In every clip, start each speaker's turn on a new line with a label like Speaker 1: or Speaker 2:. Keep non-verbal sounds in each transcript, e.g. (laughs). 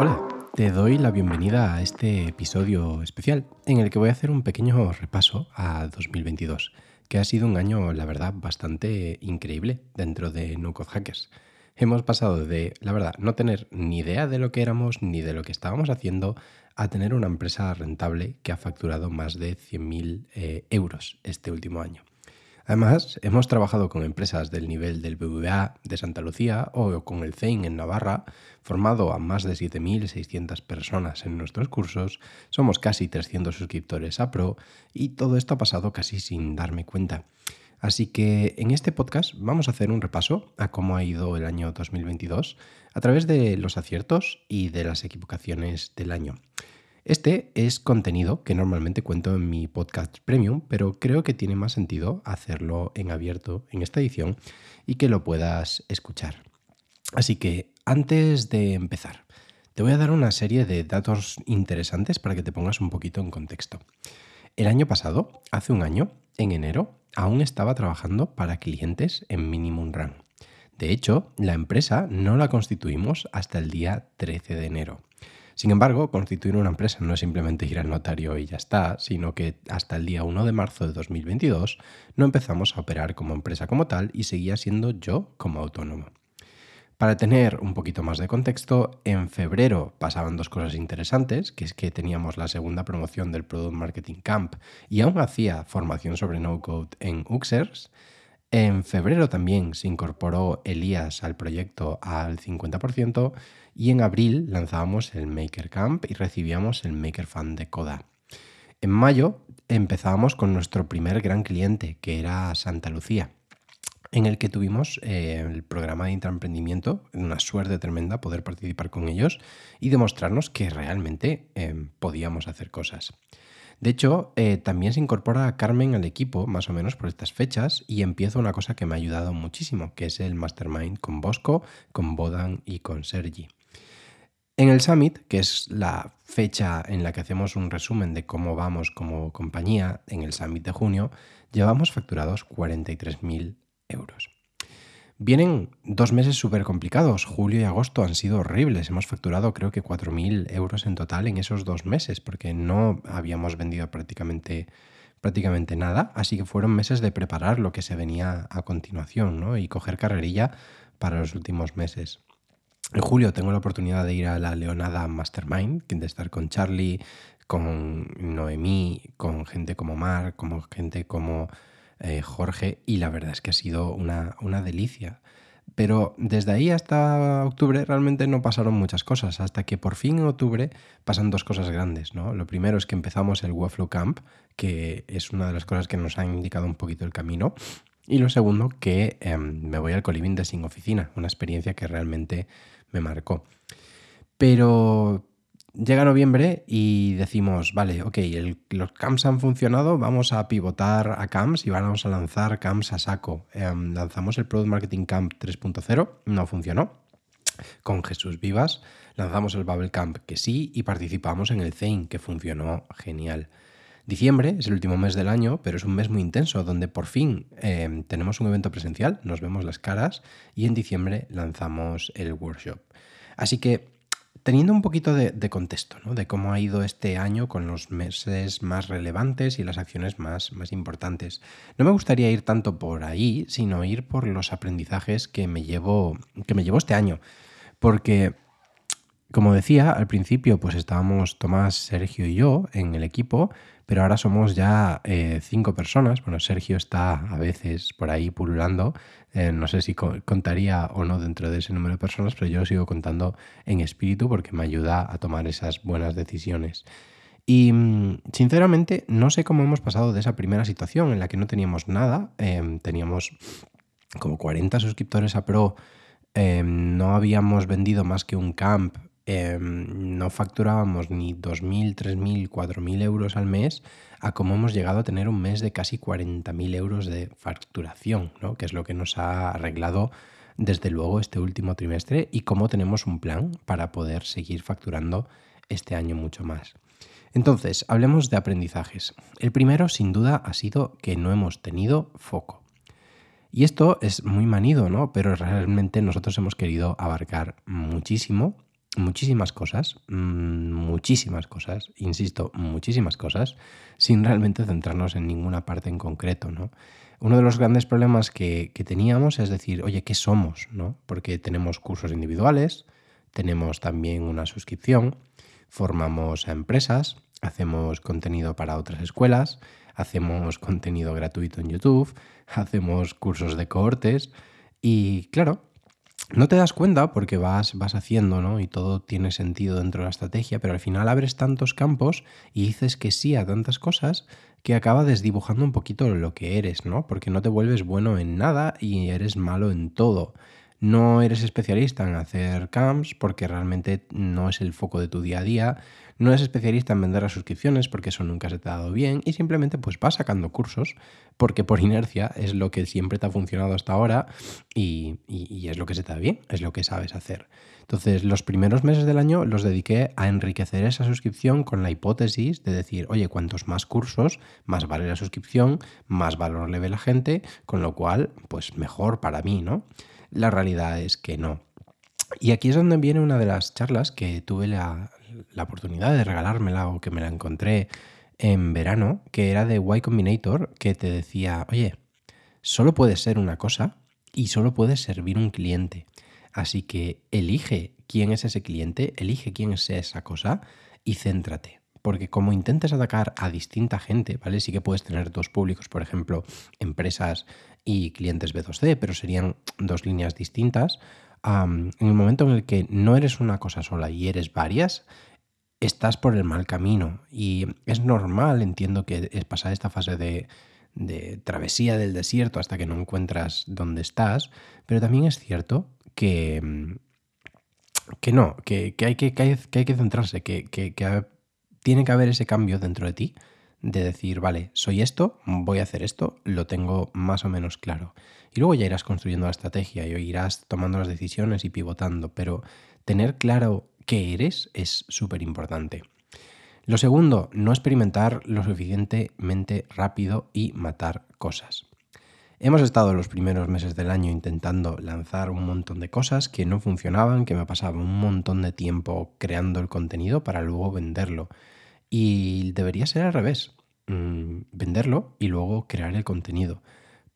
Speaker 1: Hola, te doy la bienvenida a este episodio especial en el que voy a hacer un pequeño repaso a 2022, que ha sido un año, la verdad, bastante increíble dentro de No Code Hackers. Hemos pasado de, la verdad, no tener ni idea de lo que éramos ni de lo que estábamos haciendo a tener una empresa rentable que ha facturado más de 100.000 eh, euros este último año. Además, hemos trabajado con empresas del nivel del BBVA de Santa Lucía o con el CEIN en Navarra, formado a más de 7.600 personas en nuestros cursos, somos casi 300 suscriptores a Pro y todo esto ha pasado casi sin darme cuenta. Así que en este podcast vamos a hacer un repaso a cómo ha ido el año 2022 a través de los aciertos y de las equivocaciones del año. Este es contenido que normalmente cuento en mi podcast premium, pero creo que tiene más sentido hacerlo en abierto en esta edición y que lo puedas escuchar. Así que antes de empezar, te voy a dar una serie de datos interesantes para que te pongas un poquito en contexto. El año pasado, hace un año, en enero, aún estaba trabajando para clientes en Minimum Run. De hecho, la empresa no la constituimos hasta el día 13 de enero. Sin embargo, constituir una empresa no es simplemente ir al notario y ya está, sino que hasta el día 1 de marzo de 2022 no empezamos a operar como empresa como tal y seguía siendo yo como autónomo. Para tener un poquito más de contexto, en febrero pasaban dos cosas interesantes, que es que teníamos la segunda promoción del Product Marketing Camp y aún hacía formación sobre no-code en Uxers. En febrero también se incorporó Elías al proyecto al 50% y en abril lanzábamos el Maker Camp y recibíamos el Maker Fan de Coda. En mayo empezábamos con nuestro primer gran cliente, que era Santa Lucía, en el que tuvimos eh, el programa de intraemprendimiento, una suerte tremenda poder participar con ellos y demostrarnos que realmente eh, podíamos hacer cosas. De hecho, eh, también se incorpora a Carmen al equipo, más o menos por estas fechas, y empieza una cosa que me ha ayudado muchísimo, que es el Mastermind con Bosco, con Bodan y con Sergi. En el Summit, que es la fecha en la que hacemos un resumen de cómo vamos como compañía, en el Summit de junio, llevamos facturados 43.000 euros. Vienen dos meses súper complicados. Julio y agosto han sido horribles. Hemos facturado creo que 4.000 euros en total en esos dos meses porque no habíamos vendido prácticamente, prácticamente nada. Así que fueron meses de preparar lo que se venía a continuación ¿no? y coger carrerilla para los últimos meses. En julio tengo la oportunidad de ir a la Leonada Mastermind, de estar con Charlie, con Noemí, con gente como Mar, como gente como eh, Jorge, y la verdad es que ha sido una, una delicia. Pero desde ahí hasta octubre realmente no pasaron muchas cosas, hasta que por fin en octubre pasan dos cosas grandes. ¿no? Lo primero es que empezamos el Webflow Camp, que es una de las cosas que nos han indicado un poquito el camino. Y lo segundo, que em, me voy al coliving de sin oficina, una experiencia que realmente me marcó. Pero llega noviembre y decimos, vale, ok, los CAMS han funcionado, vamos a pivotar a CAMS y vamos a lanzar CAMS a saco. Em, lanzamos el Product Marketing Camp 3.0, no funcionó. Con Jesús Vivas lanzamos el Bubble Camp que sí y participamos en el Zane que funcionó genial. Diciembre es el último mes del año, pero es un mes muy intenso donde por fin em, tenemos un evento presencial, nos vemos las caras y en diciembre lanzamos el workshop. Así que teniendo un poquito de, contexto, ¿no? de cómo ha ido este año con los meses más relevantes y las acciones más, más importantes, no me gustaría ir tanto por ahí, sino ir por los aprendizajes que me llevo, que me llevo este año. Porque como decía, al principio pues estábamos Tomás, Sergio y yo en el equipo, pero ahora somos ya eh, cinco personas. Bueno, Sergio está a veces por ahí pululando. Eh, no sé si contaría o no dentro de ese número de personas, pero yo lo sigo contando en espíritu porque me ayuda a tomar esas buenas decisiones. Y mm, sinceramente no sé cómo hemos pasado de esa primera situación en la que no teníamos nada, em, teníamos como 40 suscriptores a Pro, em, no habíamos vendido más que un camp Em, no facturábamos ni 2.000, 3.000, 4.000 euros al mes a cómo hemos llegado a tener un mes de casi 40.000 euros de facturación, ¿no? que es lo que nos ha arreglado desde luego este último trimestre y cómo tenemos un plan para poder seguir facturando este año mucho más. Entonces, hablemos de aprendizajes. El primero, sin duda, ha sido que no hemos tenido foco. Y esto es muy manido, ¿no? Pero realmente nosotros hemos querido abarcar muchísimo muchísimas cosas, mm, muchísimas cosas, insisto, muchísimas cosas, sin realmente centrarnos en ninguna parte en concreto, ¿no? Uno de los grandes problemas que, que teníamos es decir, oye, ¿qué somos? ¿no? Porque tenemos cursos individuales, tenemos también una suscripción, formamos a empresas, hacemos contenido para otras escuelas, hacemos contenido gratuito en YouTube, hacemos cursos de cohortes y claro, no te das cuenta porque vas, vas haciendo, ¿no? Y todo tiene sentido dentro de la estrategia, pero al final abres tantos campos y dices que sí a tantas cosas que acaba desdibujando un poquito lo que eres, ¿no? Porque no te vuelves bueno en nada y eres malo en todo. No eres especialista en hacer camps porque realmente no es el foco de tu día a día. No eres especialista en vender las suscripciones porque eso nunca se te ha dado bien. Y simplemente pues vas sacando cursos porque por inercia es lo que siempre te ha funcionado hasta ahora y, y es lo que se te da bien, es lo que sabes hacer. Entonces los primeros meses del año los dediqué a enriquecer esa suscripción con la hipótesis de decir, oye, cuantos más cursos, más vale la suscripción, más valor le ve la gente, con lo cual pues mejor para mí, ¿no? La realidad es que no. Y aquí es donde viene una de las charlas que tuve la, oportunidad de regalármela o que me la encontré en verano, que era de Y Combinator, que te decía, oye, solo puedes ser una cosa y solo puedes servir un cliente. Así que elige quién es ese cliente, elige quién es esa cosa y céntrate. Porque como intentes atacar a distinta gente, ¿vale? Sí que puedes tener dos públicos, por ejemplo, empresas y clientes B2C, pero serían dos líneas distintas. en el momento en el que no eres una cosa sola y eres varias, estás por el mal camino. Y es normal, entiendo que es pasar esta fase de, travesía del desierto hasta que no encuentras dónde estás, pero también es cierto que, que no, que, hay que, que, hay, que, centrarse, que, que tiene que haber ese cambio dentro de ti de decir, vale, soy esto, voy a hacer esto, lo tengo más o menos claro. Y luego ya irás construyendo la estrategia y irás tomando las decisiones y pivotando, pero tener claro qué eres es súper importante. Lo segundo, no experimentar lo suficientemente rápido y matar cosas. Hemos estado los primeros meses del año intentando lanzar un montón de cosas que no funcionaban, que me pasaba un montón de tiempo creando el contenido para luego venderlo. Y debería ser al revés, mm, venderlo y luego crear el contenido.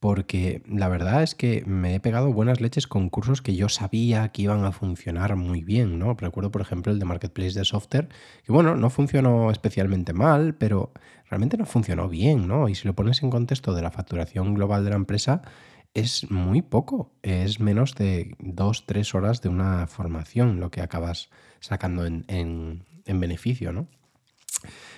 Speaker 1: Porque la verdad es que me he pegado buenas leches con cursos que yo sabía que iban a funcionar muy bien, ¿no? Recuerdo, por ejemplo, el de Marketplace de Software, que bueno, no funcionó especialmente mal, pero realmente no funcionó bien, ¿no? Y si lo pones en contexto de la facturación global de la empresa, es muy poco, es menos de dos, tres horas de una formación lo que acabas sacando en, en beneficio, ¿no?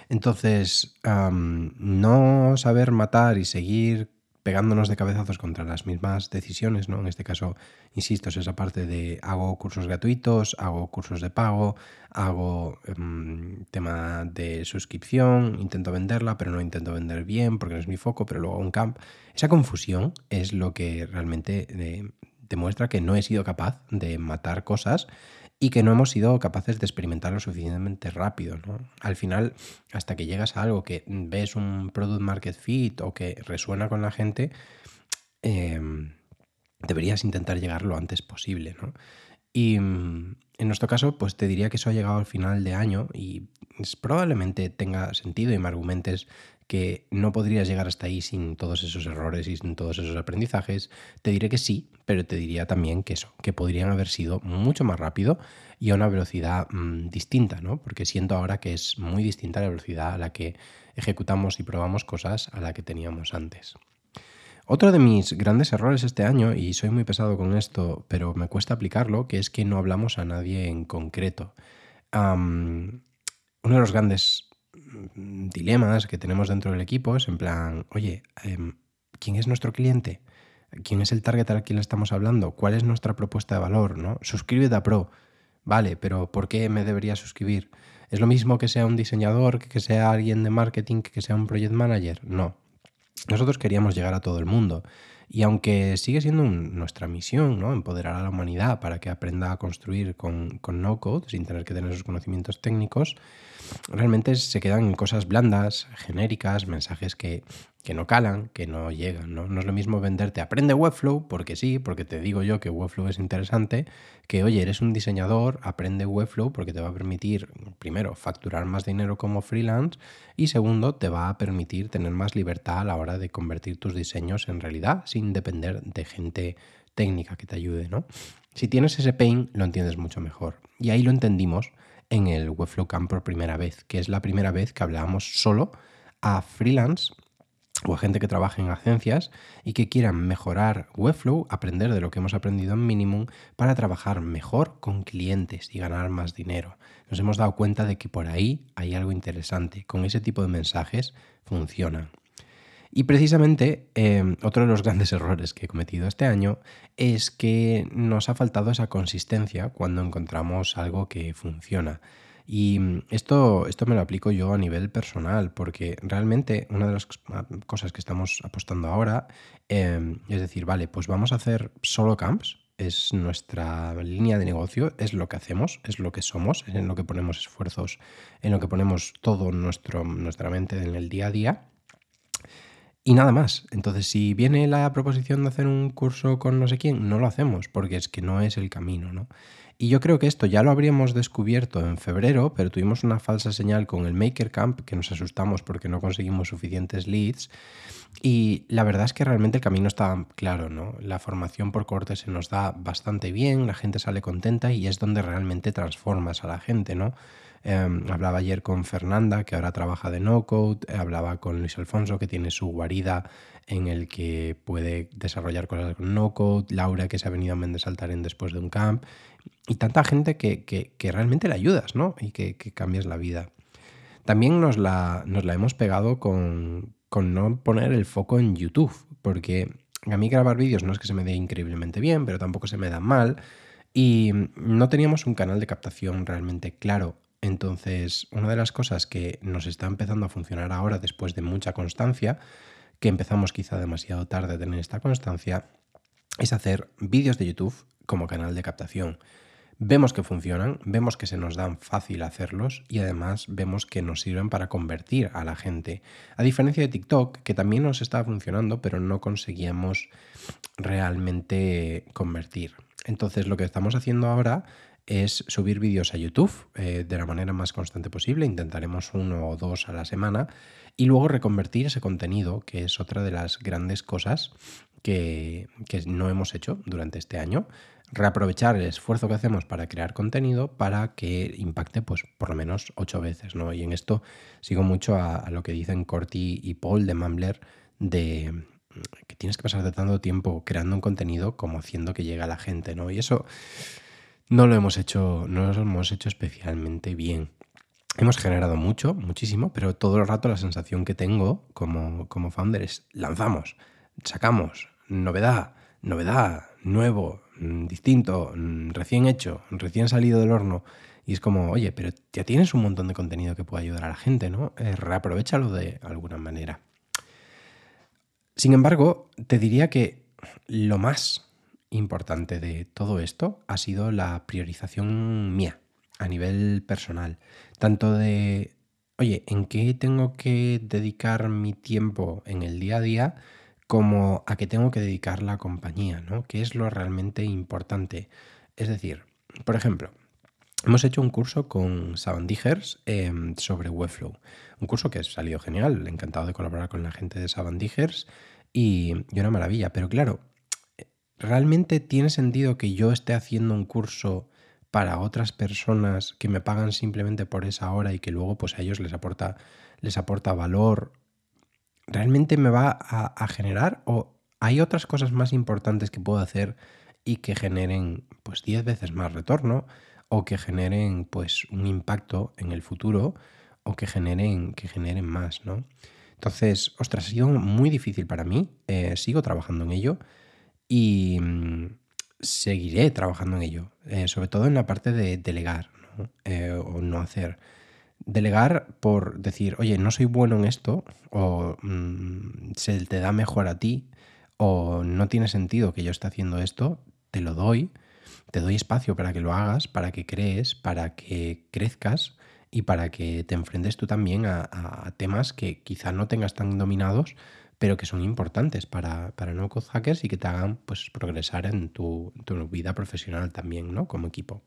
Speaker 1: Entonces, no saber matar y seguir pegándonos de cabezazos contra las mismas decisiones, ¿no? En este caso, insisto, es esa parte de hago cursos gratuitos, hago cursos de pago, hago em, tema de suscripción, intento venderla, pero no intento vender bien porque no es mi foco, pero luego un camp. Esa confusión es lo que realmente eh, demuestra que no he sido capaz de matar cosas y que no hemos sido capaces de experimentar lo suficientemente rápido. ¿no? Al final, hasta que llegas a algo que ves un product market fit o que resuena con la gente, em, deberías intentar llegar lo antes posible. ¿no? Y mm, en nuestro caso, pues te diría que eso ha llegado al final de año y probablemente tenga sentido y me argumentes que no podrías llegar hasta ahí sin todos esos errores y sin todos esos aprendizajes, te diré que sí, pero te diría también que eso, que podrían haber sido mucho más rápido y a una velocidad mm, distinta, ¿no? Porque siento ahora que es muy distinta la velocidad a la que ejecutamos y probamos cosas a la que teníamos antes. Otro de mis grandes errores este año, y soy muy pesado con esto, pero me cuesta aplicarlo, que es que no hablamos a nadie en concreto. uno de los grandes dilemas que tenemos dentro del equipo es en plan, oye, em, ¿quién es nuestro cliente? ¿Quién es el target al que le estamos hablando? ¿Cuál es nuestra propuesta de valor? ¿no? Suscríbete a Pro. Vale, pero ¿por qué me debería suscribir? ¿Es lo mismo que sea un diseñador, que sea alguien de marketing, que sea un project manager? No. Nosotros queríamos llegar a todo el mundo. Y aunque sigue siendo nuestra misión, ¿no? empoderar a la humanidad para que aprenda a construir con, con no code, sin tener que tener esos conocimientos técnicos, realmente se quedan cosas blandas, genéricas, mensajes que, que no calan, que no llegan. ¿no? no es lo mismo venderte aprende Webflow, porque sí, porque te digo yo que Webflow es interesante, que oye, eres un diseñador, aprende Webflow porque te va a permitir, primero, facturar más dinero como freelance y segundo, te va a permitir tener más libertad a la hora de convertir tus diseños en realidad sin depender de gente técnica que te ayude. ¿no? Si tienes ese pain, lo entiendes mucho mejor. Y ahí lo entendimos en el Webflow Camp por primera vez, que es la primera vez que hablábamos solo a freelance o a gente que trabaje en agencias y que quieran mejorar Webflow, aprender de lo que hemos aprendido en Minimum para trabajar mejor con clientes y ganar más dinero. Nos hemos dado cuenta de que por ahí hay algo interesante. Con ese tipo de mensajes funcionan. Y precisamente em, otro de los (laughs) grandes errores que he cometido este año es que nos ha faltado esa consistencia cuando encontramos algo que funciona. Y mm, esto, esto me lo aplico yo a nivel personal, porque realmente una de las cosas que estamos apostando ahora em, es decir, vale, pues vamos a hacer solo camps, es nuestra línea de negocio, es lo que hacemos, es lo que somos, es en lo que ponemos esfuerzos, en lo que ponemos todo nuestro, nuestra mente en el día a día. Y nada más. Entonces, si viene la proposición de hacer un curso con no sé quién, no lo hacemos, porque es que no es el camino, ¿no? Y yo creo que esto ya lo habríamos descubierto en febrero, pero tuvimos una falsa señal con el Maker Camp que nos asustamos porque no conseguimos suficientes leads. Y la verdad es que realmente el camino está claro, ¿no? La formación por corte se nos da bastante bien, la gente sale contenta y es donde realmente transformas a la gente, ¿no? Em, hablaba ayer con Fernanda, que ahora trabaja de no code, hablaba con Luis Alfonso, que tiene su guarida en el que puede desarrollar cosas con no code, Laura, que se ha venido a Mendes en después de un camp, y tanta gente que, realmente le ayudas, ¿no? Y que, cambias la vida. También nos la, nos la hemos pegado con, con no poner el foco en YouTube, porque a mí grabar vídeos no es que se me dé increíblemente bien, pero tampoco se me da mal. Y no teníamos un canal de captación realmente claro. Entonces, una de las cosas que nos está empezando a funcionar ahora después de mucha constancia, que empezamos quizá demasiado tarde a tener esta constancia, es hacer vídeos de YouTube como canal de captación. Vemos que funcionan, vemos que se nos dan fácil hacerlos y además vemos que nos sirven para convertir a la gente. A diferencia de TikTok, que también nos estaba funcionando, pero no conseguíamos realmente convertir. Entonces lo que estamos haciendo ahora es subir vídeos a YouTube eh, de la manera más constante posible. Intentaremos uno o dos a la semana y luego reconvertir ese contenido, que es otra de las grandes cosas que, no hemos hecho durante este año. Reaprovechar el esfuerzo que hacemos para crear contenido para que impacte pues por lo menos ocho veces. ¿no? Y en esto sigo mucho a, lo que dicen Corti y Paul de Mambler de que tienes que pasar de tanto tiempo creando un contenido como haciendo que llegue a la gente, ¿no? Y eso no lo hemos hecho, no lo hemos hecho especialmente bien. Hemos generado mucho, muchísimo, pero todo el rato la sensación que tengo como, como founder es lanzamos, sacamos, novedad, novedad, nuevo, mm, distinto, mm, recién hecho, recién salido del horno. Y es como, oye, pero ya tienes un montón de contenido que puede ayudar a la gente, ¿no? Eh, reaprovechalo de alguna manera. Sin embargo, te diría que lo más importante de todo esto ha sido la priorización mía a nivel personal. Tanto de, oye, ¿en qué tengo que dedicar mi tiempo en el día a día? como a qué tengo que dedicar la compañía, ¿no? ¿Qué es lo realmente importante? Es decir, por ejemplo, hemos hecho un curso con Savandijers em, sobre Webflow. Un curso que ha salido genial, encantado de colaborar con la gente de Savandijers y, y una maravilla. Pero claro, ¿realmente tiene sentido que yo esté haciendo un curso para otras personas que me pagan simplemente por esa hora y que luego pues a ellos les aporta, les aporta valor? ¿Realmente me va a, generar o hay otras cosas más importantes que puedo hacer y que generen pues 10 veces más retorno o que generen pues un impacto en el futuro o que generen, que generen más, ¿no? Entonces, ostras, ha sido muy difícil para mí, eh, sigo trabajando en ello y mm, seguiré trabajando en ello, eh, sobre todo en la parte de delegar eh, o no hacer. Delegar por decir, oye, no soy bueno en esto, o mm, se te da mejor a ti, o no tiene sentido que yo esté haciendo esto, te lo doy, te doy espacio para que lo hagas, para que crees, para que crezcas y para que te enfrentes tú también a, a temas que quizá no tengas tan dominados, pero que son importantes para, para no code hackers y que te hagan pues, progresar en tu, tu vida profesional también, ¿no? Como equipo.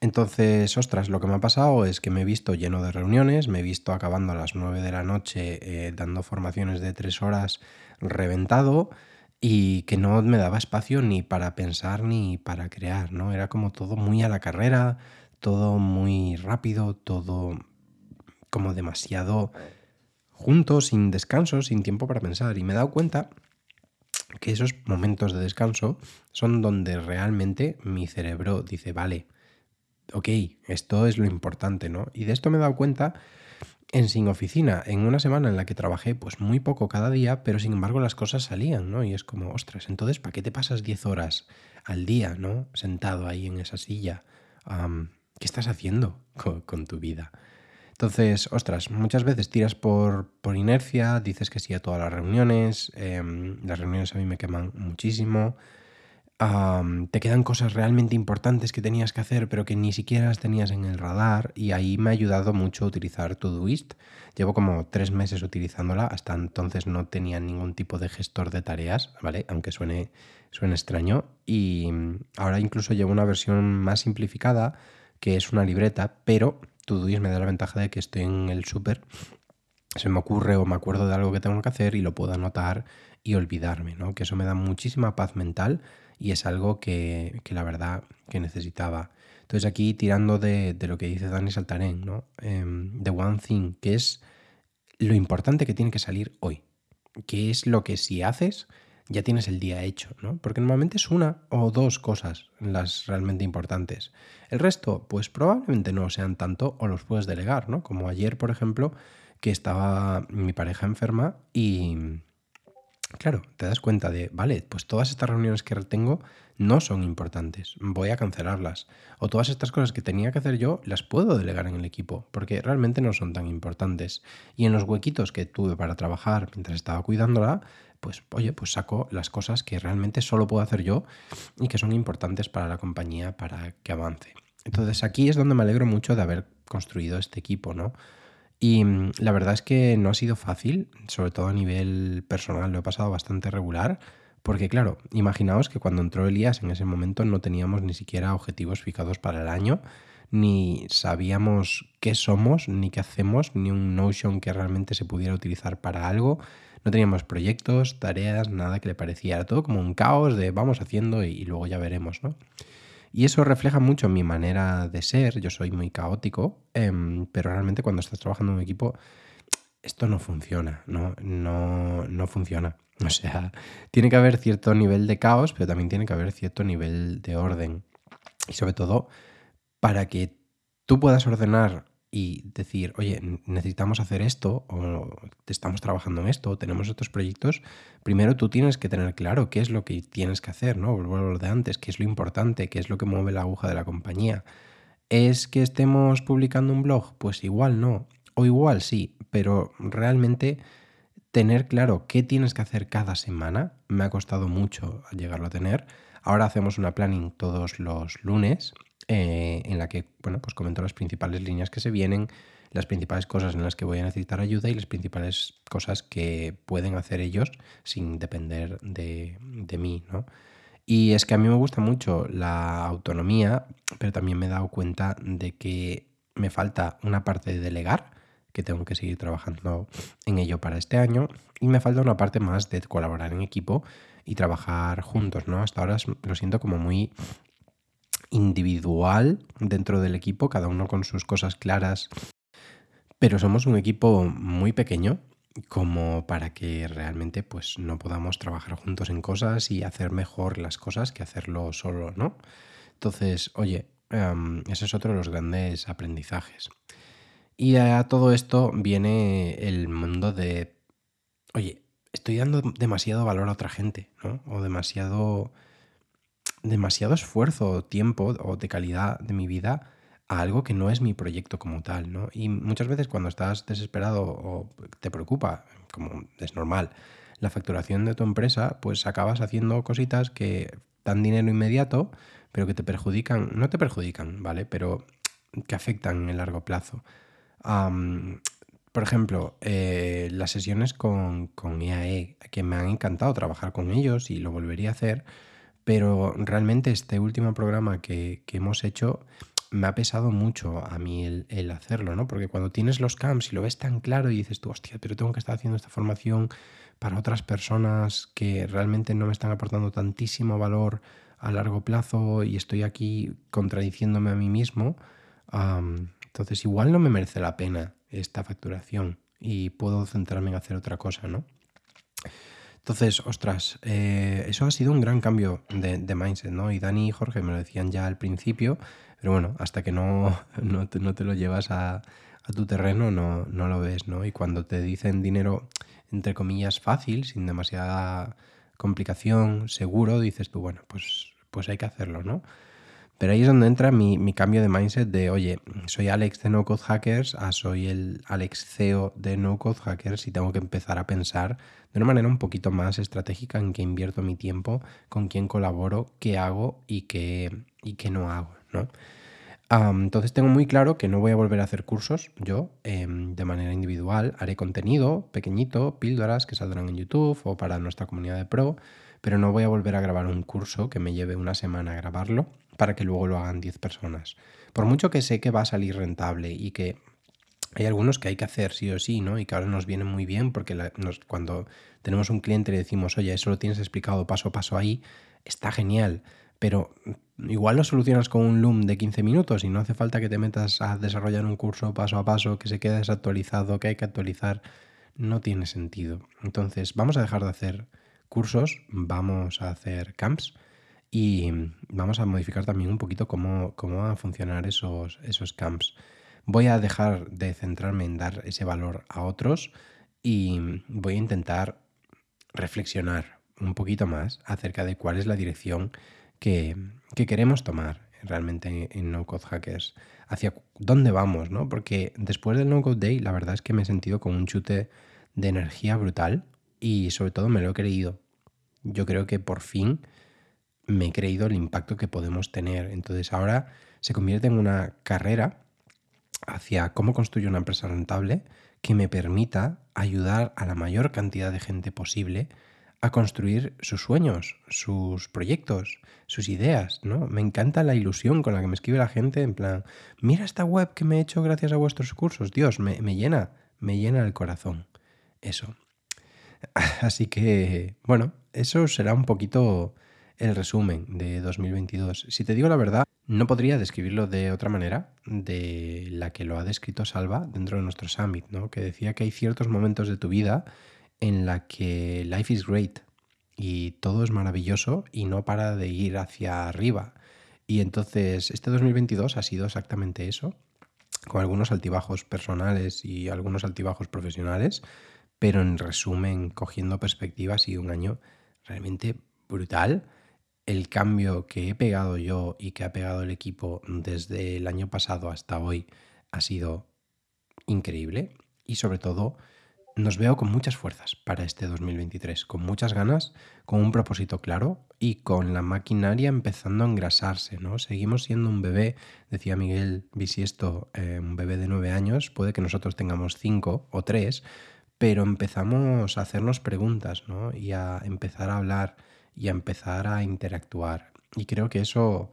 Speaker 1: Entonces, ostras, lo que me ha pasado es que me he visto lleno de reuniones, me he visto acabando a las 9 de la noche eh, dando formaciones de 3 horas reventado y que no me daba espacio ni para pensar ni para crear, ¿no? Era como todo muy a la carrera, todo muy rápido, todo como demasiado junto, sin descanso, sin tiempo para pensar. Y me he dado cuenta que esos momentos de descanso son donde realmente mi cerebro dice, vale, ok, esto es lo importante, ¿no? Y de esto me he dado cuenta en Sin Oficina, en una semana en la que trabajé pues muy poco cada día, pero sin embargo las cosas salían, ¿no? Y es como, ostras, entonces, ¿para qué te pasas 10 horas al día, ¿no? Sentado ahí en esa silla. ¿Qué estás haciendo con, tu vida? Entonces, ostras, muchas veces tiras por, por inercia, dices que sí a todas las reuniones, em, las reuniones a mí me queman muchísimo, te quedan cosas realmente importantes que tenías que hacer, pero que ni siquiera las tenías en el radar. Y ahí me ha ayudado mucho utilizar Todoist. Llevo como tres meses utilizándola. Hasta entonces no tenía ningún tipo de gestor de tareas, ¿vale? Aunque suene, suene extraño. Y ahora incluso llevo una versión más simplificada, que es una libreta, pero Me da la ventaja de que estoy en el súper se me ocurre o me acuerdo de algo que tengo que hacer y lo puedo anotar y olvidarme, ¿no? Que eso me da muchísima paz mental y es algo que, la verdad que necesitaba. Entonces aquí tirando de, lo que dice Dani Saltarén, ¿no? Em, the One Thing, que es lo importante que tiene que salir hoy. Que es lo que si haces ya tienes el día hecho, ¿no? Porque normalmente es una o dos cosas las realmente importantes. El resto, pues probablemente no sean tanto o los puedes delegar, ¿no? Como ayer, por ejemplo, que estaba mi pareja enferma y, Claro, te das cuenta de, vale, pues todas estas reuniones que tengo no son importantes, voy a cancelarlas. O todas estas cosas que tenía que hacer yo las puedo delegar en el equipo, porque realmente no son tan importantes. Y en los huequitos que tuve para trabajar mientras estaba cuidándola, pues oye, pues saco las cosas que realmente solo puedo hacer yo y que son importantes para la compañía para que avance. Entonces aquí es donde me alegro mucho de haber construido este equipo, ¿no? Y mm, la verdad es que no ha sido fácil, sobre todo a nivel personal, lo he pasado bastante regular, porque claro, imaginaos que cuando entró Elías en ese momento no teníamos ni siquiera objetivos fijados para el año, ni sabíamos qué somos, ni qué hacemos, ni un Notion que realmente se pudiera utilizar para algo. No teníamos proyectos, tareas, nada que le pareciera. todo como un caos de vamos haciendo y, y luego ya veremos, ¿no? Y eso refleja mucho mi manera de ser. Yo soy muy caótico, em, pero realmente cuando estás trabajando en un equipo, esto no funciona, ¿no? No, no funciona. (laughs) O sea, tiene que haber cierto nivel de caos, pero también tiene que haber cierto nivel de orden. Y sobre todo, para que tú puedas ordenar y decir, oye, necesitamos hacer esto, o estamos trabajando en esto, o tenemos estos proyectos, primero tú tienes que tener claro qué es lo que tienes que hacer, ¿no? Vuelvo a lo de antes, qué es lo importante, qué es lo que mueve la aguja de la compañía. ¿Es que estemos publicando un blog? Pues igual no, o igual sí, pero realmente tener claro qué tienes que hacer cada semana me ha costado mucho llegarlo a tener. Ahora hacemos una planning todos los lunes eh, en la que bueno, pues comento las principales líneas que se vienen, las principales cosas en las que voy a necesitar ayuda y las principales cosas que pueden hacer ellos sin depender de, de mí. ¿no? Y es que a mí me gusta mucho la autonomía, pero también me he dado cuenta de que me falta una parte de delegar, que tengo que seguir trabajando en ello para este año, y me falta una parte más de colaborar en equipo y trabajar juntos, ¿no? Hasta ahora lo siento como muy individual dentro del equipo, cada uno con sus cosas claras, pero somos un equipo muy pequeño como para que realmente pues no podamos trabajar juntos en cosas y hacer mejor las cosas que hacerlo solo, ¿no? Entonces, oye, em, ese es otro de los grandes aprendizajes. Y a todo esto viene el mundo de, oye, estoy dando demasiado valor a otra gente, ¿no? O demasiado demasiado esfuerzo, o tiempo o de calidad de mi vida a algo que no es mi proyecto como tal, ¿no? Y muchas veces cuando estás desesperado o te preocupa, como es normal, la facturación de tu empresa, pues acabas haciendo cositas que dan dinero inmediato, pero que te perjudican, no te perjudican, ¿vale? Pero que afectan en el largo plazo. por ejemplo, eh, las sesiones con, con EAE, e, que me han encantado trabajar con ellos y lo volvería a hacer, pero realmente este último programa que, hemos hecho me ha pesado mucho a mí el, hacerlo, ¿no? Porque cuando tienes los camps y lo ves tan claro y dices tú, hostia, pero tengo que estar haciendo esta formación para otras personas que realmente no me están aportando tantísimo valor a largo plazo y estoy aquí contradiciéndome a mí mismo, entonces igual no me merece la pena esta facturación y puedo centrarme en hacer otra cosa, ¿no? Entonces, ostras, eh, eso ha sido un gran cambio de, mindset, ¿no? Y Dani y Jorge me lo decían ya al principio, pero bueno, hasta que no, (laughs) no, te, lo llevas a, tu terreno no, no, lo ves, ¿no? Y cuando te dicen dinero, entre comillas, fácil, sin demasiada complicación, seguro, dices tú, bueno, pues, pues hay que hacerlo, ¿no? Pero ahí es donde entra mi, cambio de mindset de, oye, soy Alex de No Code Hackers a soy el Alex CEO de No Code Hackers y tengo que empezar a pensar de una manera un poquito más estratégica en qué invierto mi tiempo, con quién colaboro, qué hago y qué, no hago, ¿no? entonces tengo muy claro que no voy a volver a hacer cursos yo em, de manera individual. Haré contenido pequeñito, píldoras que saldrán en YouTube o para nuestra comunidad de pro, pero no voy a volver a grabar un curso que me lleve una semana a grabarlo para que luego lo hagan 10 personas. Por mucho que sé que va a salir rentable y que hay algunos que hay que hacer sí o sí, ¿no? Y que ahora nos viene muy bien porque cuando tenemos un cliente le decimos, oye, eso lo tienes explicado paso a paso ahí, está genial. Pero igual lo solucionas con un Loom de 15 minutos y no hace falta que te metas a desarrollar un curso paso a paso que se quede desactualizado, que hay que actualizar. No tiene sentido. Entonces, vamos a dejar de hacer cursos, vamos a hacer camps y vamos a modificar también un poquito cómo, van a funcionar esos, esos camps. Voy a dejar de centrarme en dar ese valor a otros y voy a intentar reflexionar un poquito más acerca de cuál es la dirección que, queremos tomar realmente en No Code Hackers, hacia dónde vamos, ¿no? Porque después del No Code Day, la verdad es que me he sentido con un chute de energía brutal y sobre todo me lo he creído. Yo creo que por fin me he creído el impacto que podemos tener. Entonces ahora se convierte en una carrera hacia cómo construyo una empresa rentable que me permita ayudar a la mayor cantidad de gente posible a construir sus sueños, sus proyectos, sus ideas, ¿no? Me encanta la ilusión con la que me escribe la gente en plan, mira esta web que me he hecho gracias a vuestros cursos, Dios, me, me llena, me llena el corazón. Eso. (laughs) Así que, bueno, eso será un poquito el resumen de 2022. Si te digo la verdad, no podría describirlo de otra manera de la que lo ha descrito Salva dentro de nuestro summit, ¿no? que decía que hay ciertos momentos de tu vida en la que life is great y todo es maravilloso y no para de ir hacia arriba. Y entonces este 2022 ha sido exactamente eso, con algunos altibajos personales y algunos altibajos profesionales, pero en resumen, cogiendo perspectiva, ha sido un año realmente brutal el cambio que he pegado yo y que ha pegado el equipo desde el año pasado hasta hoy ha sido increíble y sobre todo nos veo con muchas fuerzas para este 2023, con muchas ganas, con un propósito claro y con la maquinaria empezando a engrasarse, ¿no? Seguimos siendo un bebé, decía Miguel Bisiesto, eh, un bebé de nueve años, puede que nosotros tengamos cinco o tres, pero empezamos a hacernos preguntas, ¿no? Y a empezar a hablar y a empezar a interactuar. Y creo que eso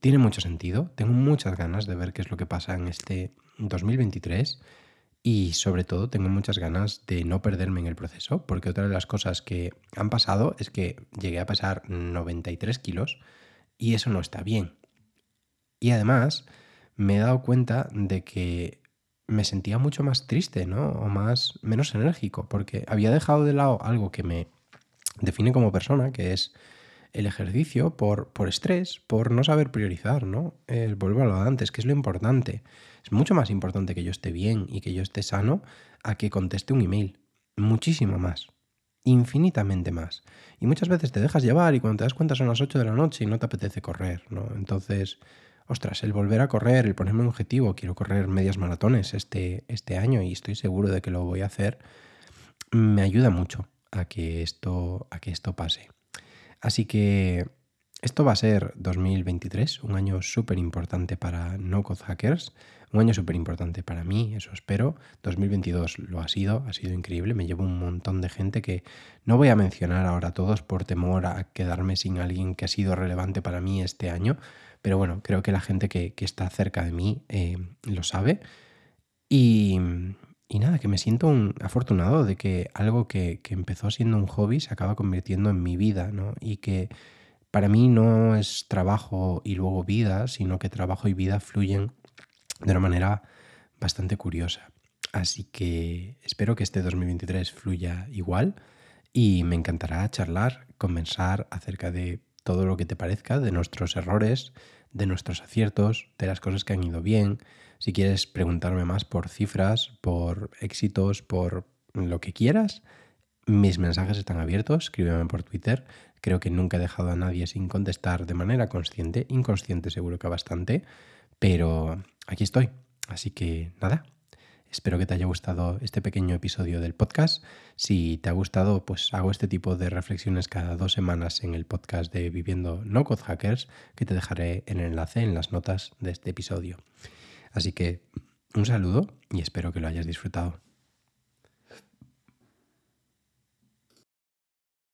Speaker 1: tiene mucho sentido. Tengo muchas ganas de ver qué es lo que pasa en este 2023 y sobre todo tengo muchas ganas de no perderme en el proceso, porque otra de las cosas que han pasado es que llegué a pesar 93 kilos y eso no está bien. Y además me he dado cuenta de que me sentía mucho más triste, ¿no? O más menos enérgico, porque había dejado de lado algo que me define como persona, que es el ejercicio por, por estrés, por no saber priorizar, ¿no? El, vuelvo a lo de antes, que es lo importante. Es mucho más importante que yo esté bien y que yo esté sano a que conteste un email. Muchísimo más. Infinitamente más. Y muchas veces te dejas llevar y cuando te das cuenta son las 8 de la noche y no te apetece correr, ¿no? Entonces, ostras, el volver a correr, el ponerme un objetivo, quiero correr medias maratones este, este año y estoy seguro de que lo voy a hacer, me ayuda mucho a que esto, a que esto pase. Así que esto va a ser 2023, un año súper importante para No Code Hackers, un año súper importante para mí, eso espero. 2022 lo ha sido, ha sido increíble, me llevo un montón de gente que no voy a mencionar ahora todos por temor a quedarme sin alguien que ha sido relevante para mí este año, pero bueno, creo que la gente que, está cerca de mí eh, lo sabe. Y, nada, que me siento un afortunado de que algo que, que empezó siendo un hobby se acaba convirtiendo en mi vida, ¿no? Y que para mí no es trabajo y luego vida, sino que trabajo y vida fluyen de una manera bastante curiosa. Así que espero que este 2023 fluya igual y me encantará charlar, conversar acerca de todo lo que te parezca, de nuestros errores, de nuestros aciertos, de las cosas que han ido bien. Si quieres preguntarme más por cifras, por éxitos, por lo que quieras, mis mensajes están abiertos, escríbeme por Twitter. Creo que nunca he dejado a nadie sin contestar de manera consciente, inconsciente seguro que bastante, pero aquí estoy. Así que nada, espero que te haya gustado este pequeño episodio del podcast. Si te ha gustado, pues hago este tipo de reflexiones cada dos semanas en el podcast de Viviendo No Code Hackers, que te dejaré el enlace en las notas de este episodio. Así que un saludo y espero que lo hayas disfrutado.